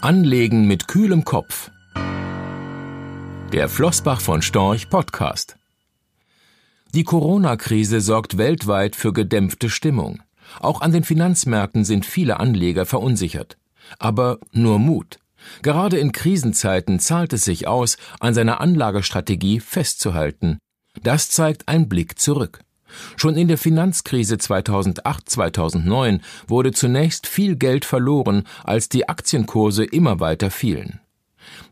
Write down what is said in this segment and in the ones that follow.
Anlegen mit kühlem Kopf. Der Flossbach von Storch Podcast. Die Corona-Krise sorgt weltweit für gedämpfte Stimmung. Auch an den Finanzmärkten sind viele Anleger verunsichert. Aber nur Mut. Gerade in Krisenzeiten zahlt es sich aus, an seiner Anlagestrategie festzuhalten. Das zeigt ein Blick zurück. Schon in der Finanzkrise 2008-2009 wurde zunächst viel Geld verloren, als die Aktienkurse immer weiter fielen.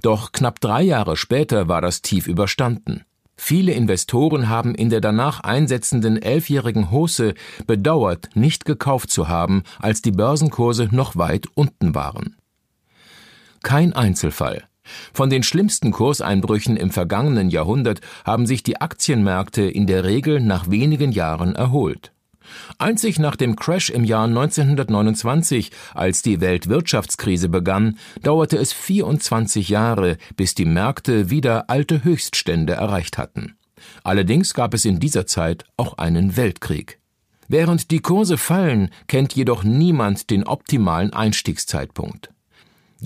Doch knapp drei Jahre später war das Tief überstanden. Viele Investoren haben in der danach einsetzenden elfjährigen Hose bedauert, nicht gekauft zu haben, als die Börsenkurse noch weit unten waren. Kein Einzelfall. Von den schlimmsten Kurseinbrüchen im vergangenen Jahrhundert haben sich die Aktienmärkte in der Regel nach wenigen Jahren erholt. Einzig nach dem Crash im Jahr 1929, als die Weltwirtschaftskrise begann, dauerte es 24 Jahre, bis die Märkte wieder alte Höchststände erreicht hatten. Allerdings gab es in dieser Zeit auch einen Weltkrieg. Während die Kurse fallen, kennt jedoch niemand den optimalen Einstiegszeitpunkt.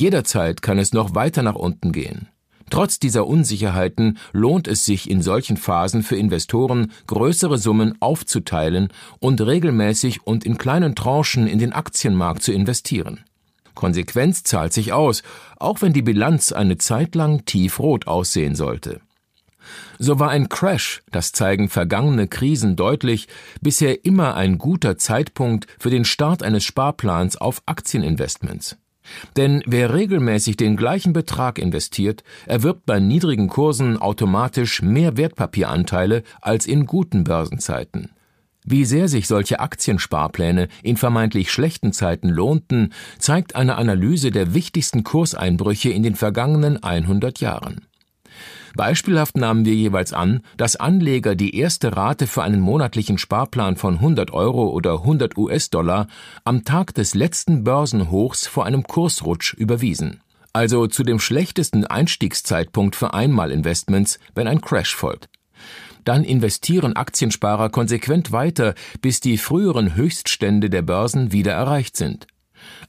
Jederzeit kann es noch weiter nach unten gehen. Trotz dieser Unsicherheiten lohnt es sich in solchen Phasen für Investoren, größere Summen aufzuteilen und regelmäßig und in kleinen Tranchen in den Aktienmarkt zu investieren. Konsequenz zahlt sich aus, auch wenn die Bilanz eine Zeit lang tiefrot aussehen sollte. So war ein Crash, das zeigen vergangene Krisen deutlich, bisher immer ein guter Zeitpunkt für den Start eines Sparplans auf Aktieninvestments. Denn wer regelmäßig den gleichen Betrag investiert, erwirbt bei niedrigen Kursen automatisch mehr Wertpapieranteile als in guten Börsenzeiten. Wie sehr sich solche Aktiensparpläne in vermeintlich schlechten Zeiten lohnten, zeigt eine Analyse der wichtigsten Kurseinbrüche in den vergangenen 100 Jahren. Beispielhaft nahmen wir jeweils an, dass Anleger die erste Rate für einen monatlichen Sparplan von 100 Euro oder 100 US-Dollar am Tag des letzten Börsenhochs vor einem Kursrutsch überwiesen. Also zu dem schlechtesten Einstiegszeitpunkt für Einmalinvestments, wenn ein Crash folgt. Dann investieren Aktiensparer konsequent weiter, bis die früheren Höchststände der Börsen wieder erreicht sind.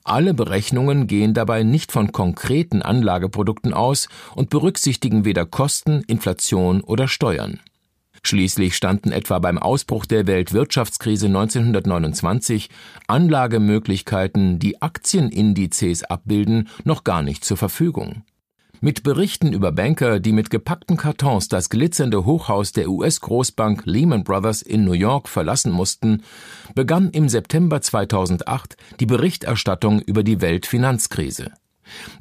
Alle Berechnungen gehen dabei nicht von konkreten Anlageprodukten aus und berücksichtigen weder Kosten, Inflation oder Steuern. Schließlich standen etwa beim Ausbruch der Weltwirtschaftskrise 1929 Anlagemöglichkeiten, die Aktienindizes abbilden, noch gar nicht zur Verfügung. Mit Berichten über Banker, die mit gepackten Kartons das glitzernde Hochhaus der US-Großbank Lehman Brothers in New York verlassen mussten, begann im September 2008 die Berichterstattung über die Weltfinanzkrise.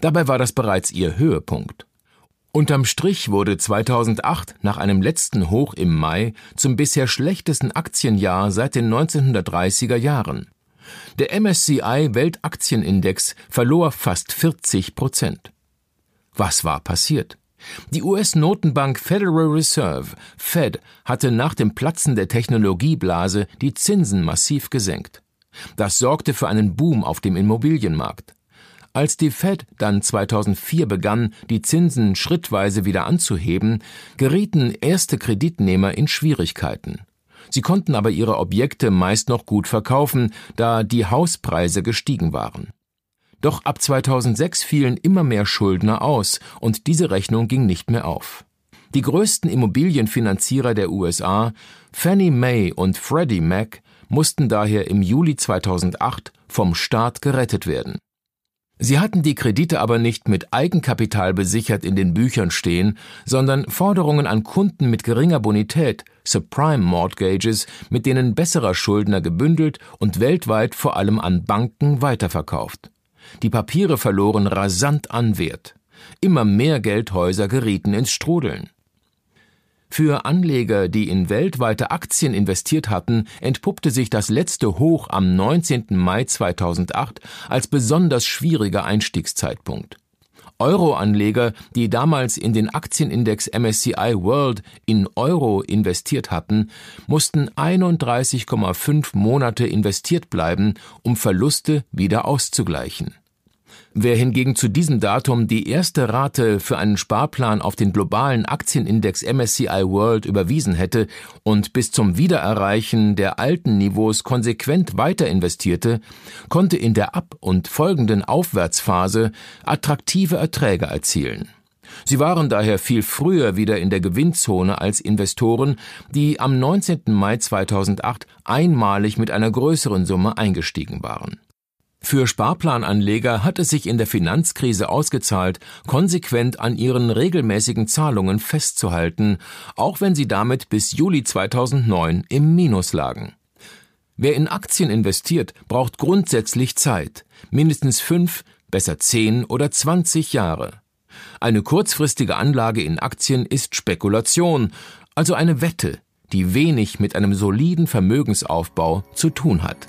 Dabei war das bereits ihr Höhepunkt. Unterm Strich wurde 2008 nach einem letzten Hoch im Mai zum bisher schlechtesten Aktienjahr seit den 1930er Jahren. Der MSCI Weltaktienindex verlor fast 40 Prozent. Was war passiert? Die US-Notenbank Federal Reserve, Fed, hatte nach dem Platzen der Technologieblase die Zinsen massiv gesenkt. Das sorgte für einen Boom auf dem Immobilienmarkt. Als die Fed dann 2004 begann, die Zinsen schrittweise wieder anzuheben, gerieten erste Kreditnehmer in Schwierigkeiten. Sie konnten aber ihre Objekte meist noch gut verkaufen, da die Hauspreise gestiegen waren. Doch ab 2006 fielen immer mehr Schuldner aus und diese Rechnung ging nicht mehr auf. Die größten Immobilienfinanzierer der USA, Fannie Mae und Freddie Mac, mussten daher im Juli 2008 vom Staat gerettet werden. Sie hatten die Kredite aber nicht mit Eigenkapital besichert in den Büchern stehen, sondern Forderungen an Kunden mit geringer Bonität, Subprime Mortgages, mit denen besserer Schuldner gebündelt und weltweit vor allem an Banken weiterverkauft. Die Papiere verloren rasant an Wert. Immer mehr Geldhäuser gerieten ins Strudeln. Für Anleger, die in weltweite Aktien investiert hatten, entpuppte sich das letzte Hoch am 19. Mai 2008 als besonders schwieriger Einstiegszeitpunkt. Euro-Anleger, die damals in den Aktienindex MSCI World in Euro investiert hatten, mussten 31,5 Monate investiert bleiben, um Verluste wieder auszugleichen. Wer hingegen zu diesem Datum die erste Rate für einen Sparplan auf den globalen Aktienindex MSCI World überwiesen hätte und bis zum Wiedererreichen der alten Niveaus konsequent weiter investierte, konnte in der ab- und folgenden Aufwärtsphase attraktive Erträge erzielen. Sie waren daher viel früher wieder in der Gewinnzone als Investoren, die am 19. Mai 2008 einmalig mit einer größeren Summe eingestiegen waren. Für Sparplananleger hat es sich in der Finanzkrise ausgezahlt, konsequent an ihren regelmäßigen Zahlungen festzuhalten, auch wenn sie damit bis Juli 2009 im Minus lagen. Wer in Aktien investiert, braucht grundsätzlich Zeit, mindestens fünf, besser zehn oder zwanzig Jahre. Eine kurzfristige Anlage in Aktien ist Spekulation, also eine Wette, die wenig mit einem soliden Vermögensaufbau zu tun hat.